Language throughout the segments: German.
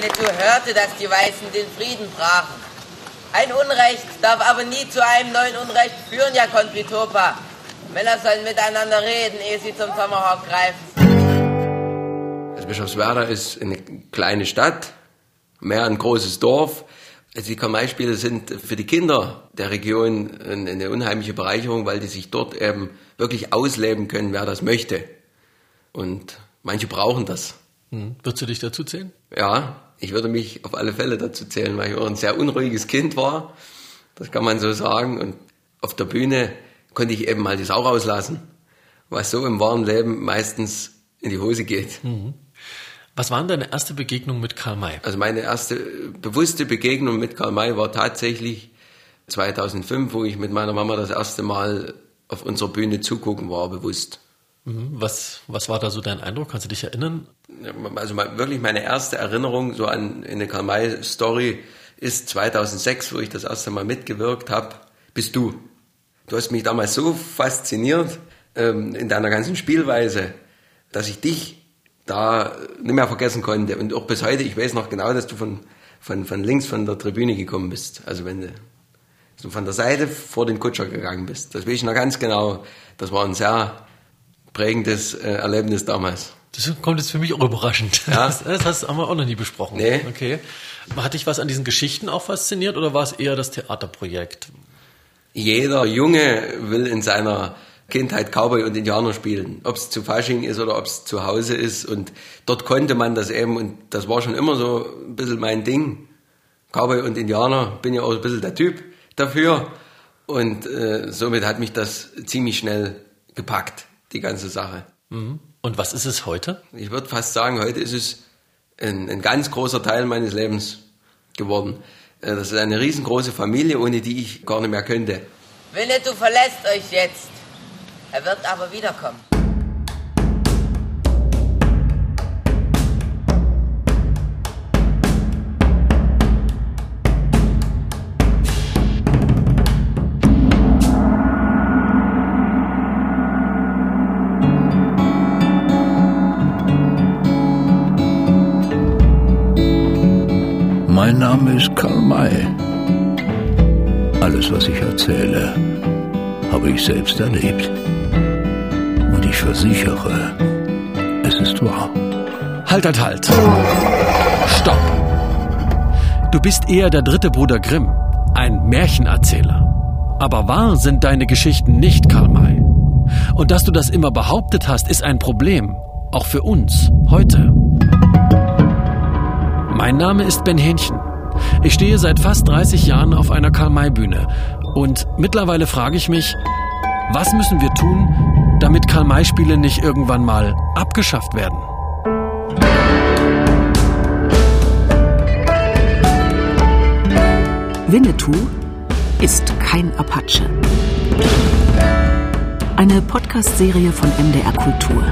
Winnetou hörte, dass die Weißen den Frieden brachen. Ein Unrecht darf aber nie zu einem neuen Unrecht führen, ja, Konfitopa. Männer sollen miteinander reden, ehe sie zum Tomahawk greifen. Also Bischofswerda ist eine kleine Stadt, mehr ein großes Dorf. Also die Kamei-Spiele sind für die Kinder der Region eine unheimliche Bereicherung, weil die sich dort eben wirklich ausleben können, wer das möchte. Und manche brauchen das. Hm. Würdest du dich dazu zählen? Ja, ich würde mich auf alle Fälle dazu zählen, weil ich auch ein sehr unruhiges Kind war. Das kann man so sagen. Und auf der Bühne konnte ich eben mal die Sau rauslassen, was so im wahren Leben meistens in die Hose geht. Mhm. Was war denn deine erste Begegnung mit Karl May? Also meine erste bewusste Begegnung mit Karl May war tatsächlich 2005, wo ich mit meiner Mama das erste Mal auf unserer Bühne zugucken war, bewusst. Was, was war da so dein Eindruck? Kannst du dich erinnern? Also wirklich meine erste Erinnerung so an eine Karl May Story ist 2006, wo ich das erste Mal mitgewirkt habe, bist du. Du hast mich damals so fasziniert ähm, in deiner ganzen Spielweise, dass ich dich da nicht mehr vergessen konnte. Und auch bis heute, ich weiß noch genau, dass du von, von, von links von der Tribüne gekommen bist. Also wenn du, du von der Seite vor den Kutscher gegangen bist. Das weiß ich noch ganz genau. Das war ein sehr prägendes äh, Erlebnis damals. Das kommt jetzt für mich auch überraschend. Ja? Das, das haben wir auch noch nie besprochen. Nee. Okay. Hat dich was an diesen Geschichten auch fasziniert oder war es eher das Theaterprojekt? Jeder Junge will in seiner Kindheit Cowboy und Indianer spielen. Ob es zu Fasching ist oder ob es zu Hause ist. Und dort konnte man das eben. Und das war schon immer so ein bisschen mein Ding. Cowboy und Indianer, bin ja auch ein bisschen der Typ dafür. Und äh, somit hat mich das ziemlich schnell gepackt, die ganze Sache. Mhm. Und was ist es heute? Ich würde fast sagen, heute ist es ein, ein ganz großer Teil meines Lebens geworden. Äh, das ist eine riesengroße Familie, ohne die ich gar nicht mehr könnte. Winnetou verlässt euch jetzt. Er wird aber wiederkommen. Mein Name ist Karl May. Alles, was ich erzähle, habe ich selbst erlebt ich versichere, es ist wahr. Halt, halt, halt. Stopp. Du bist eher der dritte Bruder Grimm, ein Märchenerzähler. Aber wahr sind deine Geschichten nicht, Karl May. Und dass du das immer behauptet hast, ist ein Problem. Auch für uns, heute. Mein Name ist Ben Hähnchen. Ich stehe seit fast 30 Jahren auf einer Karl-May-Bühne. Und mittlerweile frage ich mich, was müssen wir tun, damit Karl-May-Spiele nicht irgendwann mal abgeschafft werden. Winnetou ist kein Apache. Eine Podcast-Serie von MDR Kultur.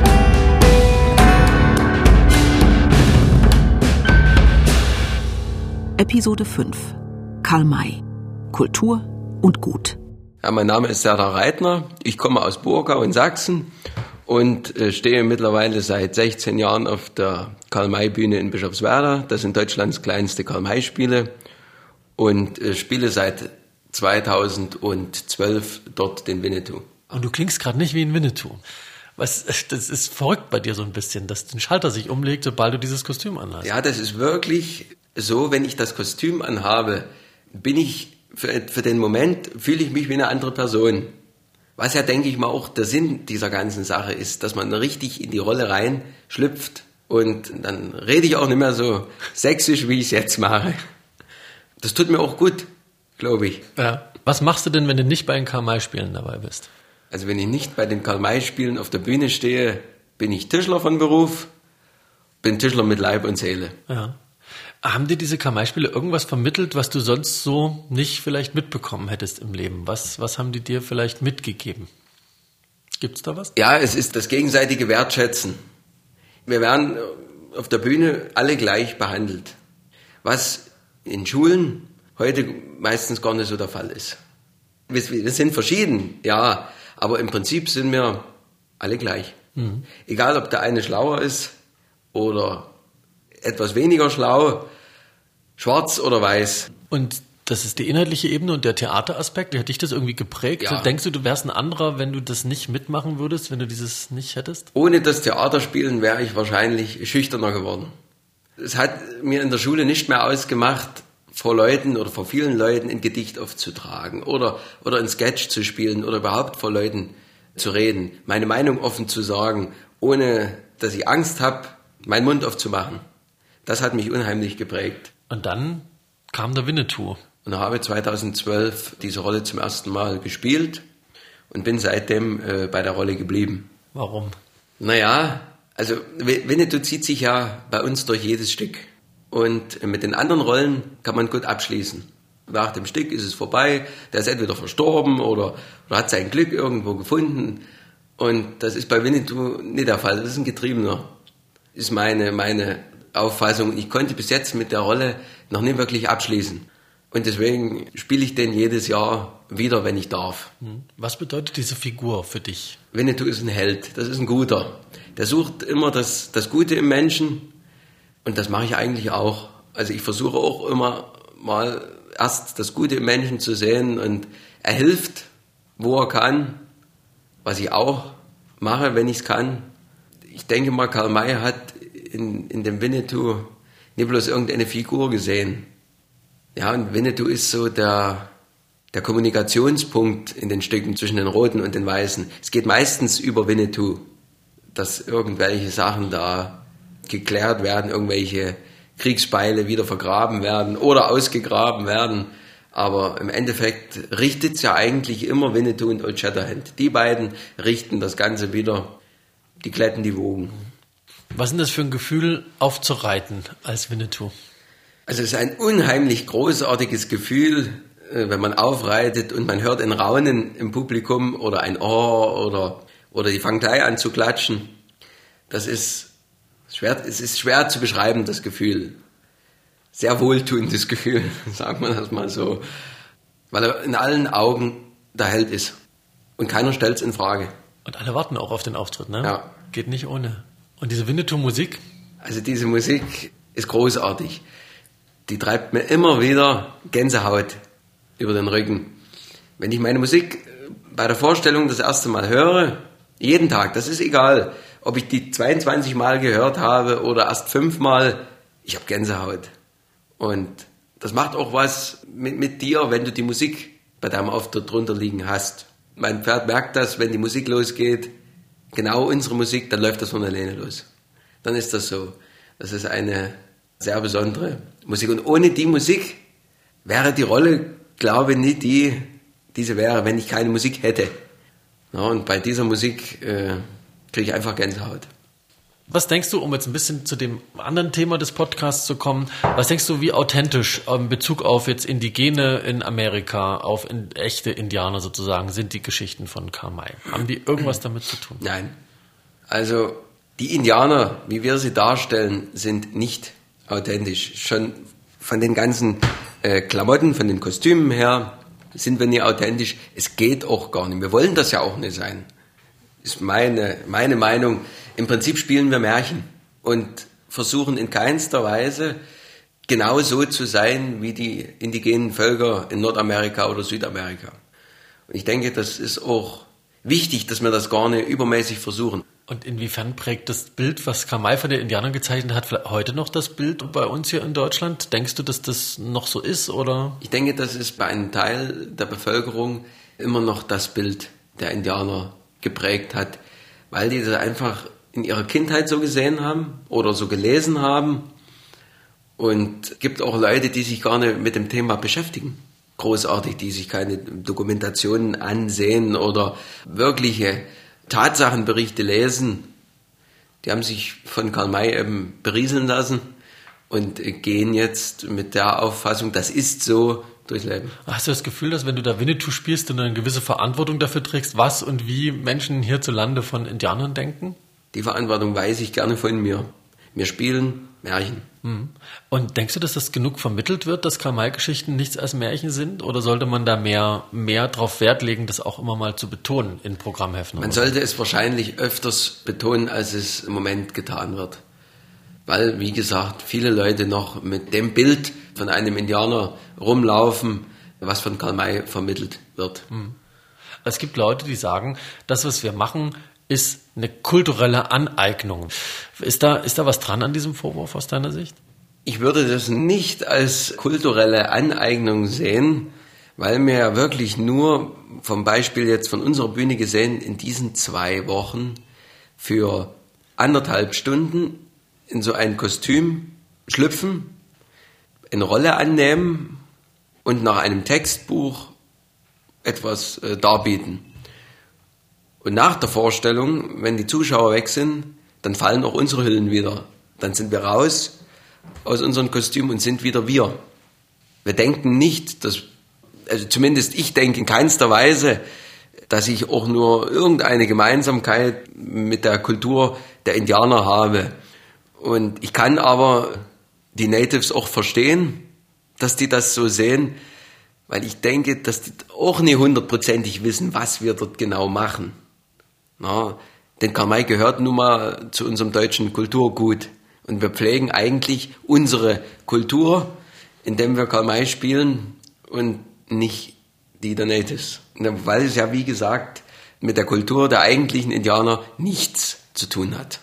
Episode 5 Karl May Kultur und Gut. Ja, mein Name ist Serdar Reitner. Ich komme aus Burgau in Sachsen und äh, stehe mittlerweile seit 16 Jahren auf der Karl-May-Bühne in Bischofswerda. Das sind Deutschlands kleinste Karl-May-Spiele und äh, spiele seit 2012 dort den Winnetou. Und du klingst gerade nicht wie ein Winnetou. Was, das ist verrückt bei dir so ein bisschen, dass den Schalter sich umlegt, sobald du dieses Kostüm anhast. Ja, das ist wirklich so, wenn ich das Kostüm anhabe, bin ich für, für den Moment fühle ich mich wie eine andere Person. Was ja, denke ich mal, auch der Sinn dieser ganzen Sache ist, dass man richtig in die Rolle rein schlüpft und dann rede ich auch nicht mehr so sächsisch, wie ich es jetzt mache. Das tut mir auch gut, glaube ich. Ja. Was machst du denn, wenn du nicht bei den Karl-May-Spielen dabei bist? Also wenn ich nicht bei den Karl-May-Spielen auf der Bühne stehe, bin ich Tischler von Beruf, bin Tischler mit Leib und Seele. Ja. Haben dir diese Kamei-Spiele irgendwas vermittelt, was du sonst so nicht vielleicht mitbekommen hättest im Leben? Was, was haben die dir vielleicht mitgegeben? Gibt's da was? Ja, es ist das gegenseitige Wertschätzen. Wir werden auf der Bühne alle gleich behandelt. Was in Schulen heute meistens gar nicht so der Fall ist. Wir, wir sind verschieden, ja, aber im Prinzip sind wir alle gleich. Mhm. Egal, ob der eine schlauer ist oder etwas weniger schlau, Schwarz oder weiß. Und das ist die inhaltliche Ebene und der Theateraspekt. Hat dich das irgendwie geprägt? Ja. Denkst du, du wärst ein anderer, wenn du das nicht mitmachen würdest, wenn du dieses nicht hättest? Ohne das Theaterspielen wäre ich wahrscheinlich schüchterner geworden. Es hat mir in der Schule nicht mehr ausgemacht, vor Leuten oder vor vielen Leuten ein Gedicht aufzutragen oder, oder ein Sketch zu spielen oder überhaupt vor Leuten zu reden, meine Meinung offen zu sagen, ohne dass ich Angst habe, meinen Mund aufzumachen. Das hat mich unheimlich geprägt. Und dann kam der Winnetou. Und habe 2012 diese Rolle zum ersten Mal gespielt und bin seitdem äh, bei der Rolle geblieben. Warum? Naja, also Winnetou zieht sich ja bei uns durch jedes Stück. Und mit den anderen Rollen kann man gut abschließen. Nach dem Stück ist es vorbei, der ist entweder verstorben oder, oder hat sein Glück irgendwo gefunden. Und das ist bei Winnetou nicht der Fall. Das ist ein Getriebener. Ist meine, meine Auffassung. Ich konnte bis jetzt mit der Rolle noch nie wirklich abschließen. Und deswegen spiele ich den jedes Jahr wieder, wenn ich darf. Was bedeutet diese Figur für dich? Winnetou ist ein Held, das ist ein Guter. Der sucht immer das, das Gute im Menschen und das mache ich eigentlich auch. Also ich versuche auch immer mal erst das Gute im Menschen zu sehen und er hilft, wo er kann, was ich auch mache, wenn ich es kann. Ich denke mal, Karl May hat in, in dem Winnetou nicht bloß irgendeine Figur gesehen. Ja, und Winnetou ist so der, der Kommunikationspunkt in den Stücken zwischen den Roten und den Weißen. Es geht meistens über Winnetou, dass irgendwelche Sachen da geklärt werden, irgendwelche Kriegsbeile wieder vergraben werden oder ausgegraben werden. Aber im Endeffekt richtet es ja eigentlich immer Winnetou und Old Shatterhand. Die beiden richten das Ganze wieder, die glätten die Wogen. Was ist das für ein Gefühl, aufzureiten als Winnetou? Also es ist ein unheimlich großartiges Gefühl, äh, wenn man aufreitet und man hört ein Raunen im Publikum oder ein Oh oder, oder die fangen gleich an zu klatschen. Das ist schwer, es ist schwer zu beschreiben, das Gefühl. Sehr wohltuendes Gefühl, sagen wir das mal so. Weil er in allen Augen der Held ist. Und keiner stellt es in Frage. Und alle warten auch auf den Auftritt, ne? Ja. Geht nicht ohne. Und diese Winnetou-Musik, Also diese Musik ist großartig. Die treibt mir immer wieder Gänsehaut über den Rücken. Wenn ich meine Musik bei der Vorstellung das erste Mal höre, jeden Tag, das ist egal, ob ich die 22 Mal gehört habe oder erst fünfmal, ich habe Gänsehaut. Und das macht auch was mit, mit dir, wenn du die Musik bei deinem Auftritt drunter liegen hast. Mein Pferd merkt das, wenn die Musik losgeht, genau unsere Musik, dann läuft das von alleine los. Dann ist das so. Das ist eine sehr besondere Musik. Und ohne die Musik wäre die Rolle, glaube ich, nicht die, die sie wäre, wenn ich keine Musik hätte. Ja, und bei dieser Musik äh, kriege ich einfach Gänsehaut. Was denkst du, um jetzt ein bisschen zu dem anderen Thema des Podcasts zu kommen, was denkst du, wie authentisch in Bezug auf jetzt Indigene in Amerika, auf in, echte Indianer sozusagen, sind die Geschichten von Karl May? Haben die irgendwas damit zu tun? Nein. Also die Indianer, wie wir sie darstellen, sind nicht authentisch. Schon von den ganzen äh, Klamotten, von den Kostümen her sind wir nicht authentisch. Es geht auch gar nicht. Wir wollen das ja auch nicht sein. Ist meine, meine Meinung. Im Prinzip spielen wir Märchen und versuchen in keinster Weise genau so zu sein wie die indigenen Völker in Nordamerika oder Südamerika. Und ich denke, das ist auch wichtig, dass wir das gar nicht übermäßig versuchen. Und inwiefern prägt das Bild, was Karl May von den Indianern gezeichnet hat, heute noch das Bild bei uns hier in Deutschland? Denkst du, dass das noch so ist oder? Ich denke, das ist bei einem Teil der Bevölkerung immer noch das Bild der Indianer geprägt hat, weil die das einfach in ihrer Kindheit so gesehen haben oder so gelesen haben. Und gibt auch Leute, die sich gar nicht mit dem Thema beschäftigen. Großartig, die sich keine Dokumentationen ansehen oder wirkliche Tatsachenberichte lesen. Die haben sich von Karl May eben berieseln lassen und gehen jetzt mit der Auffassung, das ist so durchs Leben. Hast du das Gefühl, dass wenn du da Winnetou spielst, du eine gewisse Verantwortung dafür trägst, was und wie Menschen hierzulande von Indianern denken? Die Verantwortung weiß ich gerne von mir. Wir spielen Märchen. Und denkst du, dass das genug vermittelt wird, dass Karl-May-Geschichten nichts als Märchen sind? Oder sollte man da mehr, mehr drauf Wert legen, das auch immer mal zu betonen in Programmheften? Man sollte es wahrscheinlich öfters betonen, als es im Moment getan wird. weil, wie gesagt, viele Leute noch mit dem Bild von einem Indianer rumlaufen, was von Karl May vermittelt wird. Es gibt Leute, die sagen, das, was wir machen, ist eine kulturelle Aneignung. Ist da, ist da was dran an diesem Vorwurf aus deiner Sicht? Ich würde das nicht als kulturelle Aneignung sehen, weil wir wirklich nur vom Beispiel jetzt von unserer Bühne gesehen in diesen zwei Wochen für anderthalb Stunden in so ein Kostüm schlüpfen, eine Rolle annehmen und nach einem Textbuch etwas äh, darbieten. Und nach der Vorstellung, wenn die Zuschauer weg sind, dann fallen auch unsere Hüllen wieder. Dann sind wir raus aus unserem Kostüm und sind wieder wir. Wir denken nicht, dass, also zumindest ich denke in keinster Weise, dass ich auch nur irgendeine Gemeinsamkeit mit der Kultur der Indianer habe. Und ich kann aber die Natives auch verstehen, dass die das so sehen, weil ich denke, dass die auch nicht hundertprozentig wissen, was wir dort genau machen. Na, denn Karl May gehört nun mal zu unserem deutschen Kulturgut. Und wir pflegen eigentlich unsere Kultur, indem wir Karl May spielen und nicht die der Natives. Weil es ja, wie gesagt, mit der Kultur der eigentlichen Indianer nichts zu tun hat.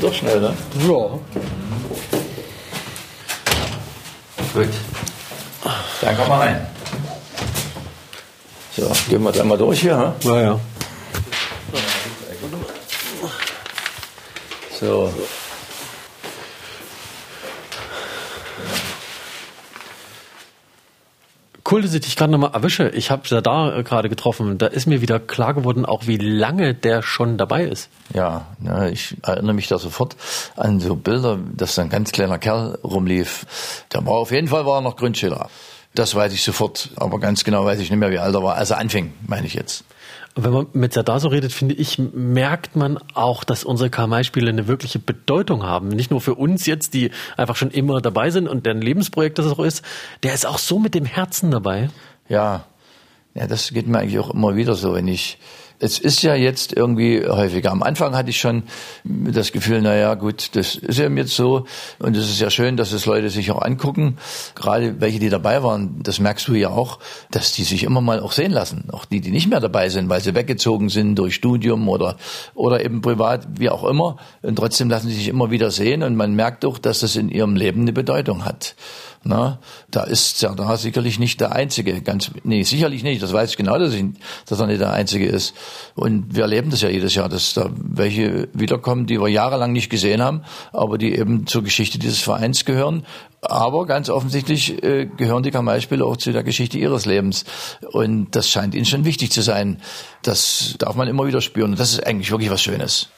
Ja doch schnell, ne? Ja. Gut. Dann komm mal rein. So, gehen wir dann mal durch hier. Hm? Ja, ja. So. Cool, dass ich dich gerade nochmal erwische. Ich habe ja da äh, gerade getroffen. Da ist mir wieder klar geworden, auch wie lange der schon dabei ist. Ja, ich erinnere mich da sofort an so Bilder, dass da ein ganz kleiner Kerl rumlief. Der war auf jeden Fall war noch Grundschüler. Das weiß ich sofort, aber ganz genau weiß ich nicht mehr, wie alt er war. Als er anfing, meine ich jetzt. Und wenn man mit Serdar so redet, finde ich, merkt man auch, dass unsere Karl-May-Spiele eine wirkliche Bedeutung haben. Nicht nur für uns jetzt, die einfach schon immer dabei sind und deren Lebensprojekt das auch ist. Der ist auch so mit dem Herzen dabei. Ja, ja, das geht mir eigentlich auch immer wieder so, wenn ich es ist ja jetzt irgendwie häufiger. Am Anfang hatte ich schon das Gefühl, na ja, gut, das ist eben jetzt so. Und es ist ja schön, dass es Leute sich auch angucken. Gerade welche, die dabei waren, das merkst du ja auch, dass die sich immer mal auch sehen lassen. Auch die, die nicht mehr dabei sind, weil sie weggezogen sind durch Studium oder, oder eben privat, wie auch immer. Und trotzdem lassen sie sich immer wieder sehen. Und man merkt doch, dass das in ihrem Leben eine Bedeutung hat. Na, da ist Serdar sicherlich nicht der Einzige. Ganz, nee, sicherlich nicht. Das weiß ich genau, dass, ich, dass er nicht der Einzige ist. Und wir erleben das ja jedes Jahr, dass da welche wiederkommen, die wir jahrelang nicht gesehen haben, aber die eben zur Geschichte dieses Vereins gehören. Aber ganz offensichtlich äh, gehören die Kamalspieler auch zu der Geschichte ihres Lebens. Und das scheint ihnen schon wichtig zu sein. Das darf man immer wieder spüren. Und das ist eigentlich wirklich was Schönes.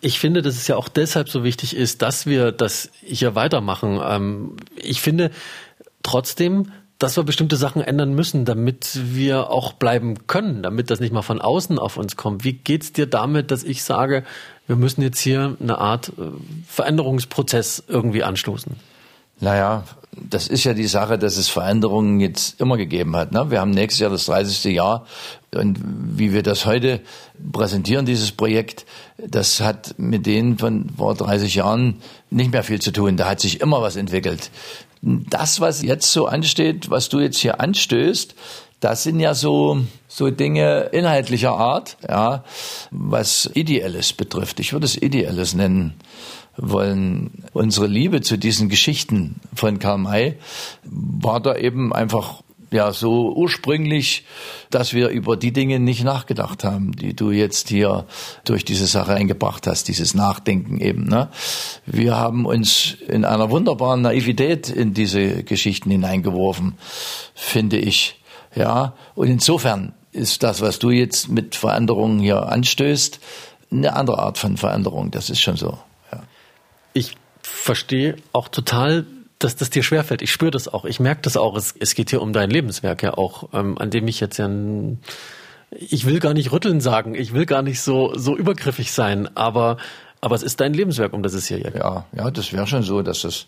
Ich finde, dass es ja auch deshalb so wichtig ist, dass wir das hier weitermachen. Ähm, ich finde trotzdem, dass wir bestimmte Sachen ändern müssen, damit wir auch bleiben können, damit das nicht mal von außen auf uns kommt. Wie geht's dir damit, dass ich sage, wir müssen jetzt hier eine Art äh, Veränderungsprozess irgendwie anstoßen? Naja, das ist ja die Sache, dass es Veränderungen jetzt immer gegeben hat. Ne? Wir haben nächstes Jahr das 30. Jahr und wie wir das heute präsentieren, dieses Projekt, das hat mit denen von vor 30 Jahren nicht mehr viel zu tun. Da hat sich immer was entwickelt. Das, was jetzt so ansteht, was du jetzt hier anstößt, das sind ja so, so Dinge inhaltlicher Art, ja, was Ideelles betrifft. Ich würde es Ideelles nennen wollen. Unsere Liebe zu diesen Geschichten von Karl May war da eben einfach ja so ursprünglich, dass wir über die Dinge nicht nachgedacht haben, die du jetzt hier durch diese Sache eingebracht hast, dieses Nachdenken eben. Ne? Wir haben uns in einer wunderbaren Naivität in diese Geschichten hineingeworfen, finde ich. Ja, und insofern ist das, was du jetzt mit Veränderungen hier anstößt, eine andere Art von Veränderung. Das ist schon so. Ich verstehe auch total dass das dir schwerfällt. Ich spüre das auch. Ich merke das auch. Es, es geht hier um dein Lebenswerk ja auch, ähm, an dem ich jetzt ja ich will gar nicht rütteln sagen. Ich will gar nicht so, so übergriffig sein. Aber, aber es ist dein Lebenswerk, um das es hier geht. Ja, ja, das wäre schon so, dass es,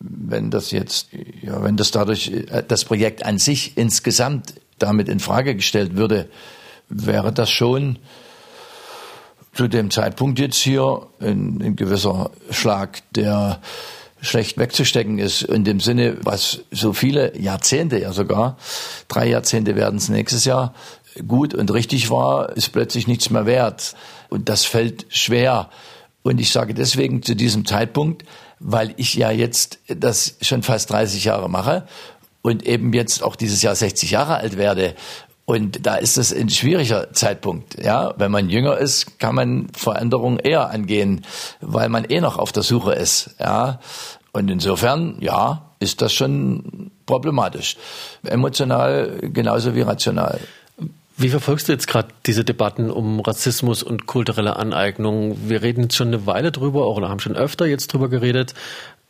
wenn das jetzt, ja, wenn das dadurch, äh, das Projekt an sich insgesamt damit in Frage gestellt würde, wäre das schon zu dem Zeitpunkt jetzt hier ein, ein gewisser Schlag, der schlecht wegzustecken ist. In dem Sinne, was so viele Jahrzehnte ja sogar, drei Jahrzehnte werden es nächstes Jahr, gut und richtig war, ist plötzlich nichts mehr wert. Und das fällt schwer. Und ich sage deswegen zu diesem Zeitpunkt, weil ich ja jetzt das schon fast 30 Jahre mache und eben jetzt auch dieses Jahr 60 Jahre alt werde. Und da ist es ein schwieriger Zeitpunkt. Ja, wenn man jünger ist, kann man Veränderungen eher angehen, weil man eh noch auf der Suche ist. Ja, und insofern, ja, ist das schon problematisch. Emotional genauso wie rational. Wie verfolgst du jetzt gerade diese Debatten um Rassismus und kulturelle Aneignung? Wir reden jetzt schon eine Weile drüber oder haben schon öfter jetzt drüber geredet,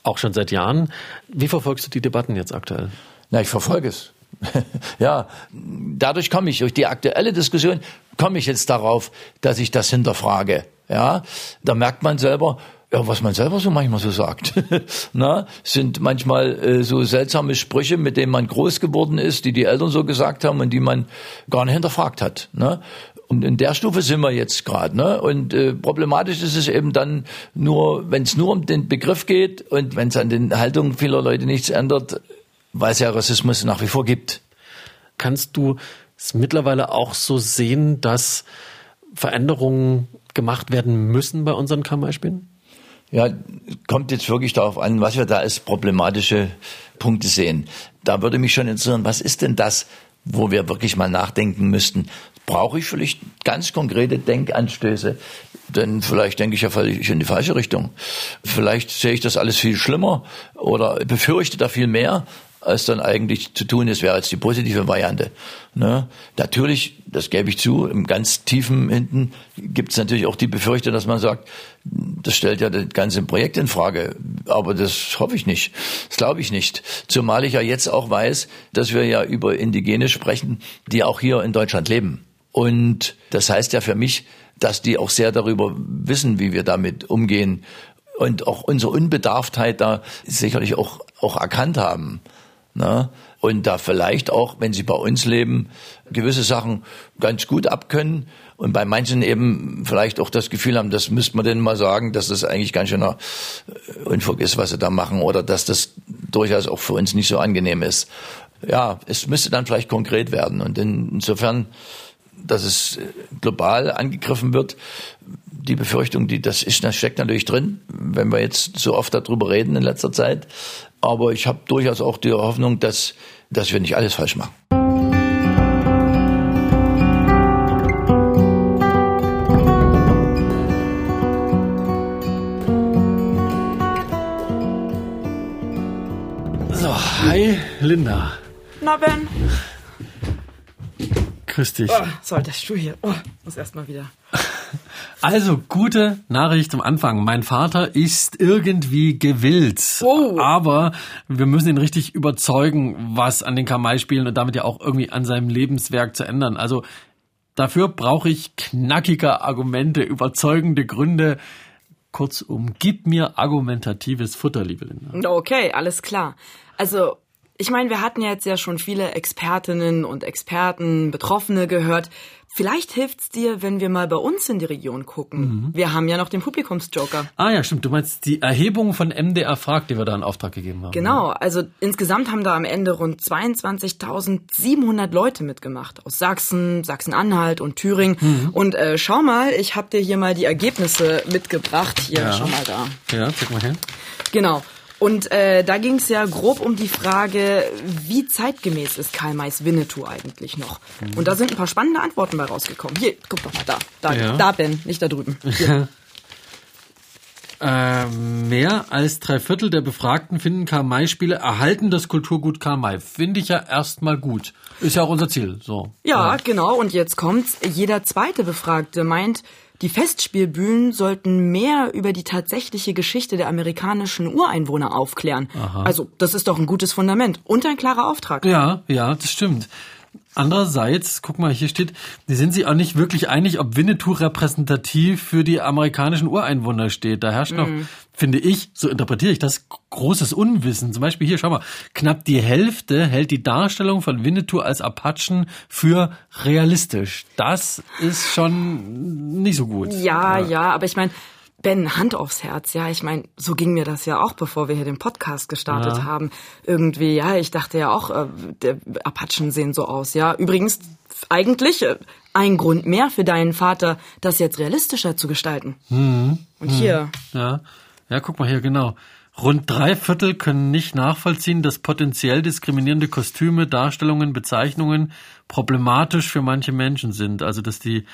auch schon seit Jahren. Wie verfolgst du die Debatten jetzt aktuell? Na, ich verfolge es. ja, dadurch komme ich, durch die aktuelle Diskussion, komme ich jetzt darauf, dass ich das hinterfrage. Ja, da merkt man selber, ja, was man selber so manchmal so sagt. Na, sind manchmal äh, so seltsame Sprüche, mit denen man groß geworden ist, die die Eltern so gesagt haben und die man gar nicht hinterfragt hat. Ne? Und in der Stufe sind wir jetzt gerade. Ne? Und äh, problematisch ist es eben dann nur, wenn es nur um den Begriff geht und wenn es an den Haltungen vieler Leute nichts ändert, weil es ja Rassismus nach wie vor gibt. Kannst du es mittlerweile auch so sehen, dass Veränderungen gemacht werden müssen bei unseren Kammerspielen? Ja, kommt jetzt wirklich darauf an, was wir da als problematische Punkte sehen. Da würde mich schon interessieren, was ist denn das, wo wir wirklich mal nachdenken müssten? Brauche ich vielleicht ganz konkrete Denkanstöße? Denn vielleicht denke ich ja völlig in die falsche Richtung. Vielleicht sehe ich das alles viel schlimmer oder befürchte da viel mehr, als dann eigentlich zu tun ist, wäre jetzt die positive Variante. Ne? Natürlich, das gebe ich zu, im ganz tiefen hinten gibt es natürlich auch die Befürchtung, dass man sagt, das stellt ja das ganze Projekt in Frage. Aber das hoffe ich nicht. Das glaube ich nicht. Zumal ich ja jetzt auch weiß, dass wir ja über Indigene sprechen, die auch hier in Deutschland leben. Und das heißt ja für mich, dass die auch sehr darüber wissen, wie wir damit umgehen und auch unsere Unbedarftheit da sicherlich auch, auch erkannt haben. Ne? Und da vielleicht auch, wenn sie bei uns leben, gewisse Sachen ganz gut abkönnen und bei manchen eben vielleicht auch das Gefühl haben, das müsste man denen mal sagen, dass das eigentlich ganz schöner äh, Unfug ist, was sie da machen oder dass das durchaus auch für uns nicht so angenehm ist. Ja, es müsste dann vielleicht konkret werden und insofern, dass es äh, global angegriffen wird, die Befürchtung, die das ist, das steckt natürlich drin, wenn wir jetzt so oft darüber reden in letzter Zeit. Aber ich habe durchaus auch die Hoffnung, dass, dass wir nicht alles falsch machen. So, hi Linda. Na Ben. Grüß dich. Oh, so, der Stuhl hier. Oh, muss erstmal wieder. Also, gute Nachricht zum Anfang. Mein Vater ist irgendwie gewillt. Oh. Aber wir müssen ihn richtig überzeugen, was an den Kamai-Spielen und damit ja auch irgendwie an seinem Lebenswerk zu ändern. Also, dafür brauche ich knackige Argumente, überzeugende Gründe. Kurzum, gib mir argumentatives Futter, liebe Linda. Okay, alles klar. Also, ich meine, wir hatten ja jetzt ja schon viele Expertinnen und Experten, Betroffene gehört. Vielleicht hilft's dir, wenn wir mal bei uns in die Region gucken. Wir haben ja noch den Publikumsjoker. Ah ja, stimmt. Du meinst die Erhebung von MDR Frag, die wir da in Auftrag gegeben haben. Genau, also insgesamt haben da am Ende rund 22.700 Leute mitgemacht. Aus Sachsen, Sachsen-Anhalt und Thüringen. Und äh, schau mal, ich habe dir hier mal die Ergebnisse mitgebracht. Hier, Ja. schau mal da. Ja, zeig mal her. Genau. Und äh, da ging es ja grob um die Frage, wie zeitgemäß ist Karl Mays Winnetou eigentlich noch? Und da sind ein paar spannende Antworten bei rausgekommen. Hier, guck doch mal da. Da, Ja. da Ben, nicht da drüben. Äh, mehr als drei Viertel der Befragten finden Karl-May-Spiele erhalten das Kulturgut Karl-May. Finde ich ja erstmal gut. Ist ja auch unser Ziel. So. Ja, ja, genau. Und jetzt kommt's. Jeder zweite Befragte meint, die Festspielbühnen sollten mehr über die tatsächliche Geschichte der amerikanischen Ureinwohner aufklären. Aha. Also, das ist doch ein gutes Fundament und ein klarer Auftrag. Ja, ja, das stimmt. Andererseits, guck mal, hier steht, die sind sich auch nicht wirklich einig, ob Winnetou repräsentativ für die amerikanischen Ureinwohner steht. Da herrscht noch, mm. finde ich, so interpretiere ich das, großes Unwissen. Zum Beispiel hier, schau mal, knapp die Hälfte hält die Darstellung von Winnetou als Apachen für realistisch. Das ist schon nicht so gut. Ja, ja, ja aber ich meine, Ben, Hand aufs Herz, ja, ich meine, so ging mir das ja auch, bevor wir hier den Podcast gestartet ja. haben. Irgendwie, ja, ich dachte ja auch, äh, der Apachen sehen so aus, ja. Übrigens, eigentlich äh, ein Grund mehr für deinen Vater, das jetzt realistischer zu gestalten. Mhm. Und hier. Mhm. Ja. ja, guck mal hier, genau. Rund drei Viertel können nicht nachvollziehen, dass potenziell diskriminierende Kostüme, Darstellungen, Bezeichnungen problematisch für manche Menschen sind. Also, dass die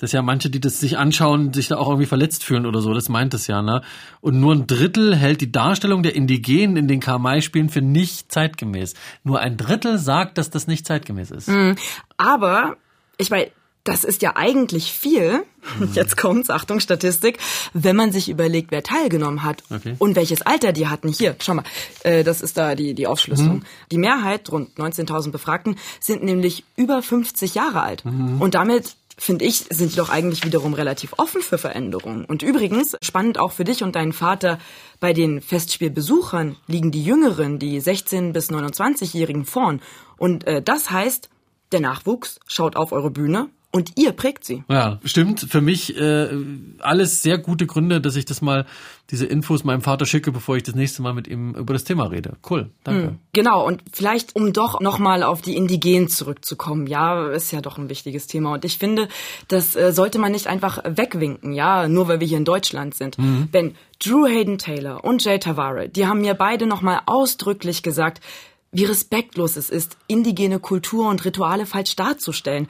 dass ja manche, die das sich anschauen, sich da auch irgendwie verletzt fühlen oder so. Das meint es ja, ne? Und nur ein Drittel hält die Darstellung der Indigenen in den Karl-May-Spielen für nicht zeitgemäß. Nur ein Drittel sagt, dass das nicht zeitgemäß ist. Mhm. Aber, ich meine, das ist ja eigentlich viel, mhm. jetzt kommt's, Achtung, Statistik, wenn man sich überlegt, wer teilgenommen hat okay. und welches Alter die hatten. Hier, schau mal, äh, das ist da die, die Aufschlüsselung. Mhm. Die Mehrheit, rund 19.000 Befragten, sind nämlich über 50 Jahre alt. Mhm. Und damit finde ich, sind die doch eigentlich wiederum relativ offen für Veränderungen. Und übrigens, spannend auch für dich und deinen Vater, bei den Festspielbesuchern liegen die Jüngeren, die 16- bis 29-Jährigen vorn. Und äh, das heißt, der Nachwuchs schaut auf eure Bühne und ihr prägt sie. Ja, stimmt. Für mich äh, alles sehr gute Gründe, dass ich das mal, diese Infos meinem Vater schicke, bevor ich das nächste Mal mit ihm über das Thema rede. Cool, danke. Hm, genau, und vielleicht, um doch nochmal auf die Indigenen zurückzukommen. Ja, ist ja doch ein wichtiges Thema. Und ich finde, das äh, sollte man nicht einfach wegwinken, ja, nur weil wir hier in Deutschland sind. Mhm. Wenn Drew Hayden Taylor und Jay Tavare, die haben mir beide nochmal ausdrücklich gesagt, wie respektlos es ist, indigene Kultur und Rituale falsch darzustellen.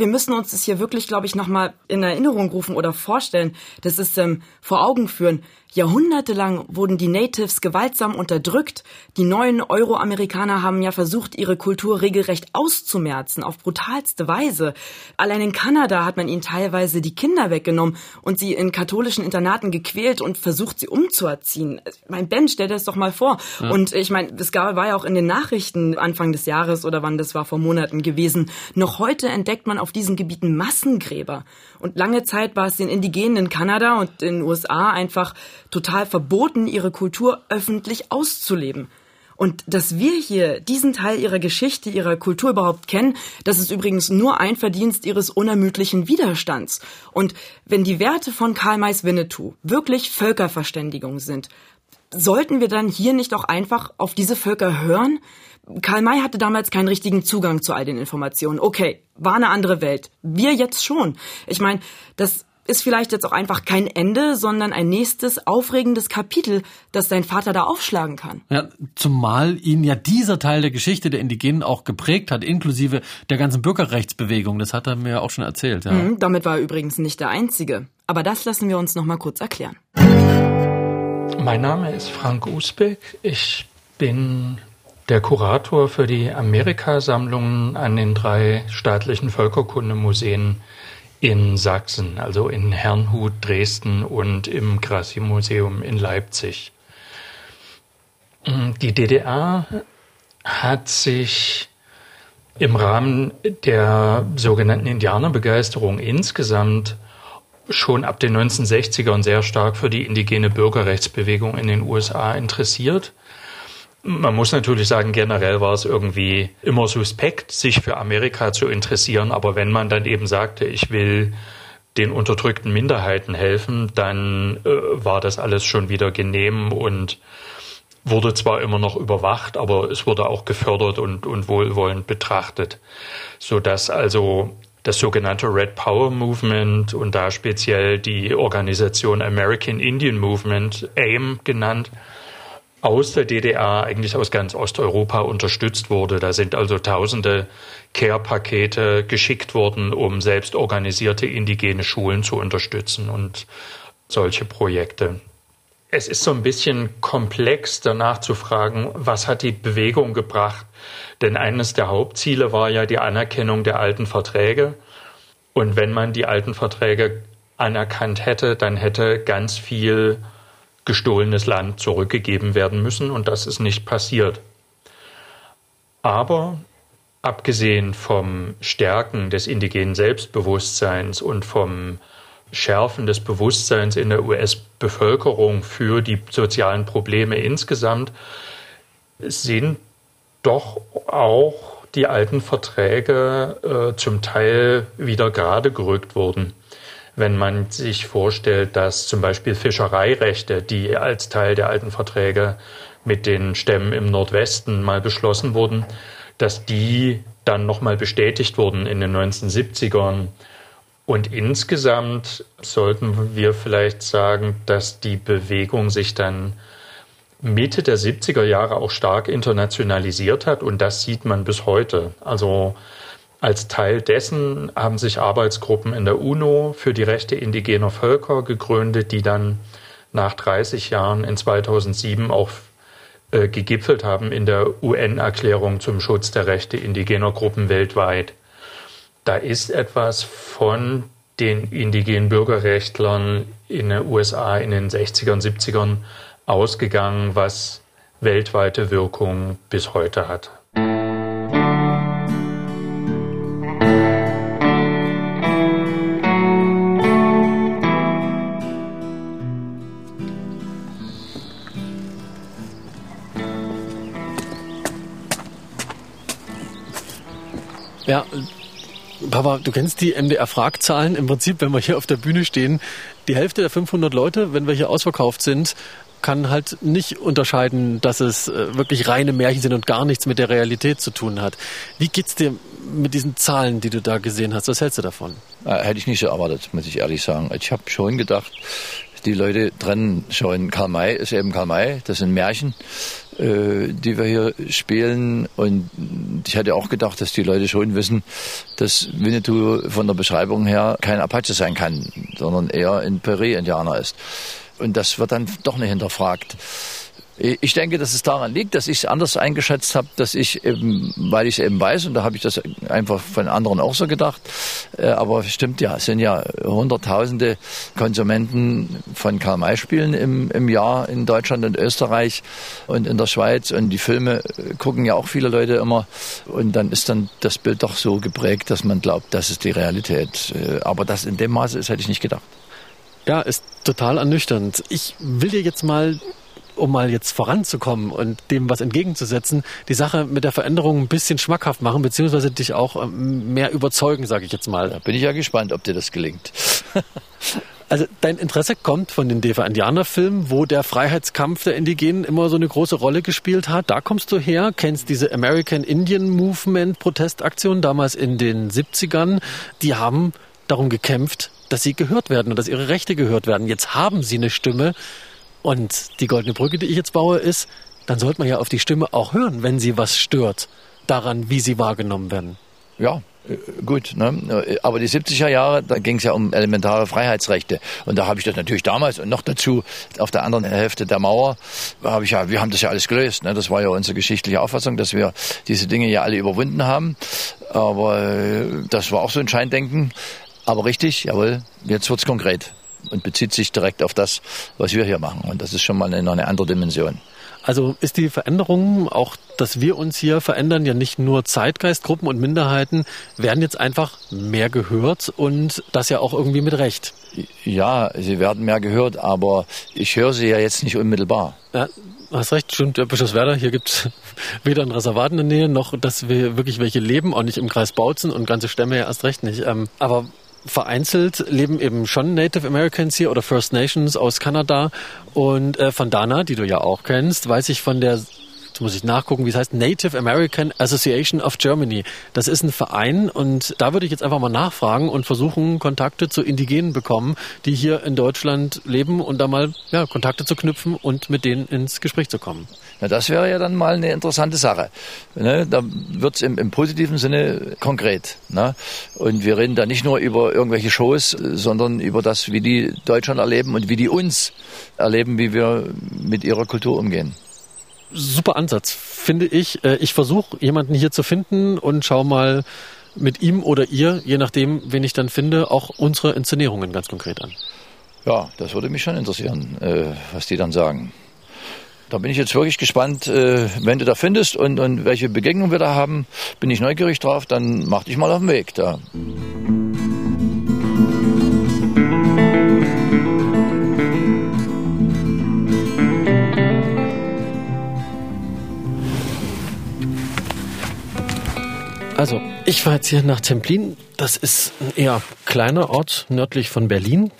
Wir müssen uns das hier wirklich, glaube ich, nochmal in Erinnerung rufen oder vorstellen, das ist ähm, vor Augen führen, Jahrhundertelang wurden die Natives gewaltsam unterdrückt. Die neuen Euroamerikaner haben ja versucht, ihre Kultur regelrecht auszumerzen, auf brutalste Weise. Allein in Kanada hat man ihnen teilweise die Kinder weggenommen und sie in katholischen Internaten gequält und versucht, sie umzuerziehen. Mein Ben, stell dir das doch mal vor. Ja. Und ich meine, das war ja auch in den Nachrichten Anfang des Jahres oder wann das war, vor Monaten gewesen. Noch heute entdeckt man auf diesen Gebieten Massengräber. Und lange Zeit war es den Indigenen in Kanada und in den USA einfach total verboten, ihre Kultur öffentlich auszuleben. Und dass wir hier diesen Teil ihrer Geschichte, ihrer Kultur überhaupt kennen, das ist übrigens nur ein Verdienst ihres unermüdlichen Widerstands. Und wenn die Werte von Karl Mays Winnetou wirklich Völkerverständigung sind, sollten wir dann hier nicht auch einfach auf diese Völker hören? Karl May hatte damals keinen richtigen Zugang zu all den Informationen. Okay, war eine andere Welt. Wir jetzt schon. Ich meine, das ist vielleicht jetzt auch einfach kein Ende, sondern ein nächstes aufregendes Kapitel, das dein Vater da aufschlagen kann. Ja, zumal ihn ja dieser Teil der Geschichte der Indigenen auch geprägt hat, inklusive der ganzen Bürgerrechtsbewegung. Das hat er mir auch schon erzählt. Ja. Mhm, damit war er übrigens nicht der Einzige. Aber das lassen wir uns noch mal kurz erklären. Mein Name ist Frank Usbeck. Ich bin der Kurator für die Amerikasammlungen an den drei staatlichen Völkerkundemuseen in Sachsen, also in Herrnhut, Dresden und im Grassi-Museum in Leipzig. Die DDR hat sich im Rahmen der sogenannten Indianerbegeisterung insgesamt schon ab den 1960ern sehr stark für die indigene Bürgerrechtsbewegung in den USA interessiert. Man muss natürlich sagen, generell war es irgendwie immer suspekt, sich für Amerika zu interessieren. Aber wenn man dann eben sagte, ich will den unterdrückten Minderheiten helfen, dann äh, war das alles schon wieder genehm und wurde zwar immer noch überwacht, aber es wurde auch gefördert und, und wohlwollend betrachtet, so dass also das sogenannte Red Power Movement und da speziell die Organisation American Indian Movement, AIM genannt, aus der DDR, eigentlich aus ganz Osteuropa unterstützt wurde. Da sind also tausende Care-Pakete geschickt worden, um selbst organisierte indigene Schulen zu unterstützen und solche Projekte. es ist so ein bisschen komplex danach zu fragen, was hat die Bewegung gebracht? Denn eines der Hauptziele war ja die Anerkennung der alten Verträge. Und wenn man die alten Verträge anerkannt hätte, dann hätte ganz viel gestohlenes Land zurückgegeben werden müssen und das ist nicht passiert. Aber abgesehen vom Stärken des indigenen Selbstbewusstseins und vom Schärfen des Bewusstseins in der US-Bevölkerung für die sozialen Probleme insgesamt sind doch auch die alten Verträge äh, zum Teil wieder gerade gerückt wurden. Wenn man sich vorstellt, dass zum Beispiel Fischereirechte, die als Teil der alten Verträge mit den Stämmen im Nordwesten mal beschlossen wurden, dass die dann nochmal bestätigt wurden in den 1970ern und insgesamt sollten wir vielleicht sagen, dass die Bewegung sich dann Mitte der 70er Jahre auch stark internationalisiert hat und das sieht man bis heute. Also als Teil dessen haben sich Arbeitsgruppen in der UNO für die Rechte indigener Völker gegründet, die dann nach 30 Jahren in 2007 auch äh, gegipfelt haben in der UN-Erklärung zum Schutz der Rechte indigener Gruppen weltweit da ist etwas von den indigenen Bürgerrechtlern in den USA in den 60ern, 70ern ausgegangen, was weltweite Wirkung bis heute hat. Ja, Papa, du kennst die MDR-Fragzahlen. Im Prinzip, wenn wir hier auf der Bühne stehen, die Hälfte der 500 Leute, wenn wir hier ausverkauft sind, kann halt nicht unterscheiden, dass es äh, wirklich reine Märchen sind und gar nichts mit der Realität zu tun hat. Wie geht's dir mit diesen Zahlen, die du da gesehen hast? Was hältst du davon? Äh, hätte ich nicht so erwartet, muss ich ehrlich sagen. Ich habe schon gedacht, die Leute trennen schon. Karl May ist eben Karl May, das sind Märchen. Äh, die wir hier spielen. Und ich hatte auch gedacht, dass die Leute schon wissen, dass Winnetou von der Beschreibung her kein Apache sein kann, sondern eher ein Peri-Indianer ist. Und das wird dann doch nicht hinterfragt. Ich denke, dass es daran liegt, dass ich es anders eingeschätzt habe, dass ich eben, weil ich es eben weiß, und da habe ich das einfach von anderen auch so gedacht, äh, aber stimmt ja, es sind ja hunderttausende Konsumenten von Karl-May-Spielen im, im Jahr in Deutschland und Österreich und in der Schweiz und die Filme gucken ja auch viele Leute immer und dann ist dann das Bild doch so geprägt, dass man glaubt, das ist die Realität. Äh, aber das in dem Maße ist, hätte ich nicht gedacht. Ja, ist total ernüchternd. Ich will dir jetzt mal um mal jetzt voranzukommen und dem was entgegenzusetzen, die Sache mit der Veränderung ein bisschen schmackhaft machen, beziehungsweise dich auch ähm, mehr überzeugen, sage ich jetzt mal. Da bin ich ja gespannt, ob dir das gelingt. Also dein Interesse kommt von den Deva-Indianer-Filmen, wo der Freiheitskampf der Indigenen immer so eine große Rolle gespielt hat. Da kommst du her, kennst diese American Indian Movement Protestaktion damals in den 70ern. Die haben darum gekämpft, dass sie gehört werden und dass ihre Rechte gehört werden. Jetzt haben sie eine Stimme. Und die goldene Brücke, die ich jetzt baue, ist, dann sollte man ja auf die Stimme auch hören, wenn sie was stört, daran, wie sie wahrgenommen werden. Ja, äh, gut, ne? aber die 70er Jahre, da ging es ja um elementare Freiheitsrechte. Und da habe ich das natürlich damals und noch dazu auf der anderen Hälfte der Mauer, habe ich ja, wir haben das ja alles gelöst. Ne? Das war ja unsere geschichtliche Auffassung, dass wir diese Dinge ja alle überwunden haben. Aber äh, das war auch so ein Scheindenken. Aber richtig, jawohl, jetzt wird's konkret und bezieht sich direkt auf das, was wir hier machen. Und das ist schon mal eine, eine andere Dimension. Also ist die Veränderung, auch dass wir uns hier verändern, ja nicht nur Zeitgeistgruppen und Minderheiten werden jetzt einfach mehr gehört und das ja auch irgendwie mit Recht. Ja, sie werden mehr gehört, aber ich höre sie ja jetzt nicht unmittelbar. Ja, hast recht, stimmt, Bischofswerda, hier gibt es weder ein Reservat in der Nähe, noch dass wir wirklich welche leben, auch nicht im Kreis Bautzen und ganze Stämme ja erst recht nicht. Ähm, aber vereinzelt leben eben schon Native Americans hier oder First Nations aus Kanada. Und äh, von Dana, die du ja auch kennst, weiß ich von der jetzt muss ich nachgucken, wie es heißt, Native American Association of Germany. Das ist ein Verein und da würde ich jetzt einfach mal nachfragen und versuchen, Kontakte zu Indigenen bekommen, die hier in Deutschland leben und da mal ja, Kontakte zu knüpfen und mit denen ins Gespräch zu kommen. Na, das wäre ja dann mal eine interessante Sache. Ne? Da wird's im, im positiven Sinne konkret. Ne? Und wir reden da nicht nur über irgendwelche Shows, sondern über das, wie die Deutschland erleben und wie die uns erleben, wie wir mit ihrer Kultur umgehen. Super Ansatz, finde ich. Äh, ich versuche jemanden hier zu finden und schau mal mit ihm oder ihr, je nachdem, wen ich dann finde, auch unsere Inszenierungen ganz konkret an. Ja, das würde mich schon interessieren, äh, was die dann sagen. Da bin ich jetzt wirklich gespannt, äh, wenn du da findest und, und welche Begegnungen wir da haben, bin ich neugierig drauf, dann mach dich mal auf den Weg da. Also, ich war jetzt hier nach Templin. Das ist ein eher kleiner Ort nördlich von Berlin.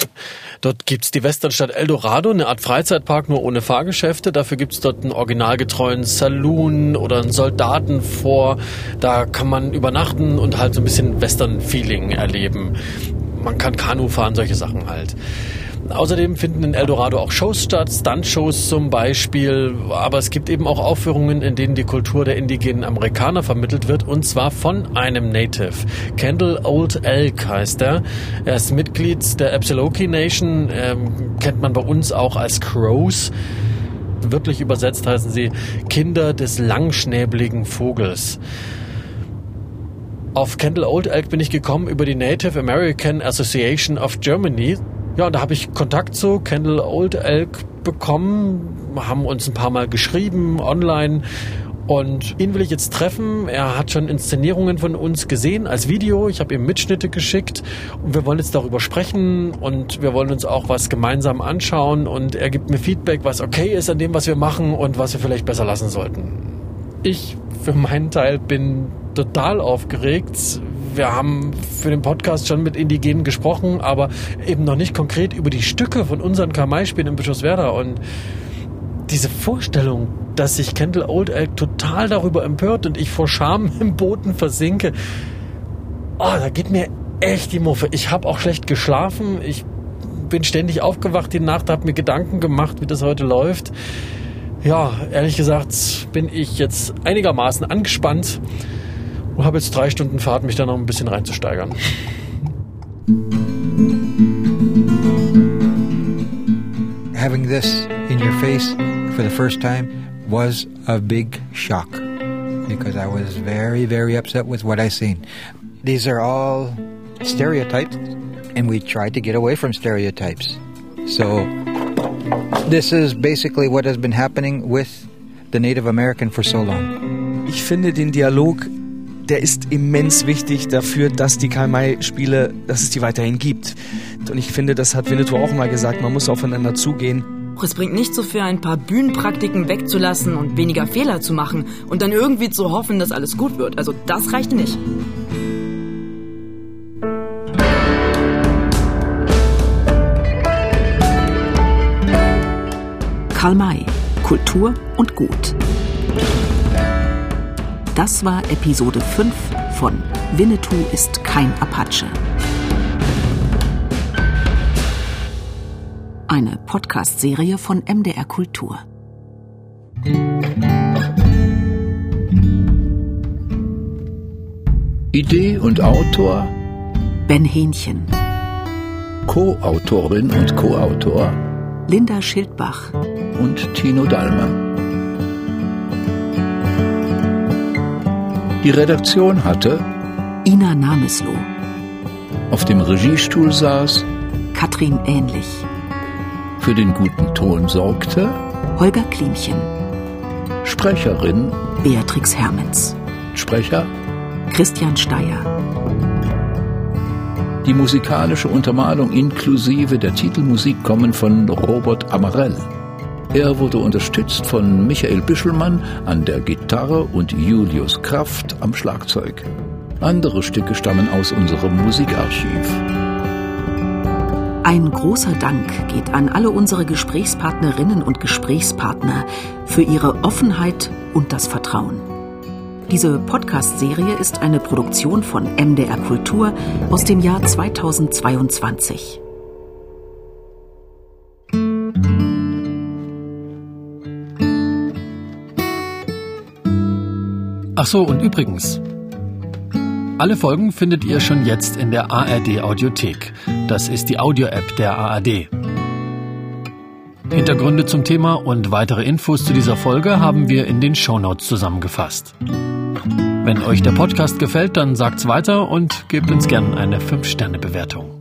Dort gibt's die Westernstadt Eldorado, eine Art Freizeitpark, nur ohne Fahrgeschäfte. Dafür gibt's dort einen originalgetreuen Saloon oder einen Soldatenfort. Da kann man übernachten und halt so ein bisschen Western-Feeling erleben. Man kann Kanu fahren, solche Sachen halt. Außerdem finden in Eldorado auch Shows statt, Stunt-Shows zum Beispiel, aber es gibt eben auch Aufführungen, in denen die Kultur der indigenen Amerikaner vermittelt wird und zwar von einem Native. Kendall Old Elk heißt er. Er ist Mitglied der Absaloki Nation, ähm, kennt man bei uns auch als Crows. Wirklich übersetzt heißen sie Kinder des langschnäbligen Vogels. Auf Kendall Old Elk bin ich gekommen über die Native American Association of Germany. Ja, und da habe ich Kontakt zu Kendall Old Elk bekommen, haben uns ein paar Mal geschrieben online und ihn will ich jetzt treffen. Er hat schon Inszenierungen von uns gesehen als Video. Ich habe ihm Mitschnitte geschickt und wir wollen jetzt darüber sprechen und wir wollen uns auch was gemeinsam anschauen und er gibt mir Feedback, was okay ist an dem, was wir machen und was wir vielleicht besser lassen sollten. Ich für meinen Teil bin total aufgeregt. Wir haben für den Podcast schon mit Indigenen gesprochen, aber eben noch nicht konkret über die Stücke von unseren Kamai-Spielen in Bischofswerda. Und diese Vorstellung, dass sich Kendall Old Elk total darüber empört und ich vor Scham im Boden versinke, oh, da geht mir echt die Muffe. Ich habe auch schlecht geschlafen. Ich bin ständig aufgewacht die Nacht, habe mir Gedanken gemacht, wie das heute läuft. Ja, ehrlich gesagt bin ich jetzt einigermaßen angespannt und habe jetzt drei Stunden Fahrt, mich da noch ein bisschen reinzusteigern. Having this in your face for the first time was a big shock because I was very, very upset with what I seen. These are all stereotypes, and we tried to get away from stereotypes. So, this is basically what has been happening with the Native American for so long. Ich finde den Dialog der ist immens wichtig dafür, dass die Karl-May-Spiele, dass es die weiterhin gibt. Und ich finde, das hat Winnetou auch mal gesagt, man muss aufeinander zugehen. Es bringt nicht so viel, ein paar Bühnenpraktiken wegzulassen und weniger Fehler zu machen und dann irgendwie zu hoffen, dass alles gut wird. Also das reicht nicht. Karl May, Kultur und Gut. Das war Episode 5 von Winnetou ist kein Apache. Eine Podcast-Serie von MDR Kultur. Idee und Autor Ben Hähnchen. Co-Autorin und Co-Autor Linda Schildbach und Tino Dallmann. Die Redaktion hatte Ina Namesloh. Auf dem Regiestuhl saß Katrin Ähnlich. Für den guten Ton sorgte Holger Klimchen. Sprecherin Beatrix Hermens. Sprecher Christian Steyer. Die musikalische Untermalung inklusive der Titelmusik kommen von Robert Amarell. Er wurde unterstützt von Michael Bischelmann an der Gitarre und Julius Kraft am Schlagzeug. Andere Stücke stammen aus unserem Musikarchiv. Ein großer Dank geht an alle unsere Gesprächspartnerinnen und Gesprächspartner für ihre Offenheit und das Vertrauen. Diese Podcast-Serie ist eine Produktion von MDR Kultur aus dem Jahr 2022. Ach so, und übrigens, alle Folgen findet ihr schon jetzt in der ARD Audiothek. Das ist die Audio-App der ARD. Hintergründe zum Thema und weitere Infos zu dieser Folge haben wir in den Shownotes zusammengefasst. Wenn euch der Podcast gefällt, dann sagt's weiter und gebt uns gern eine 5-Sterne-Bewertung.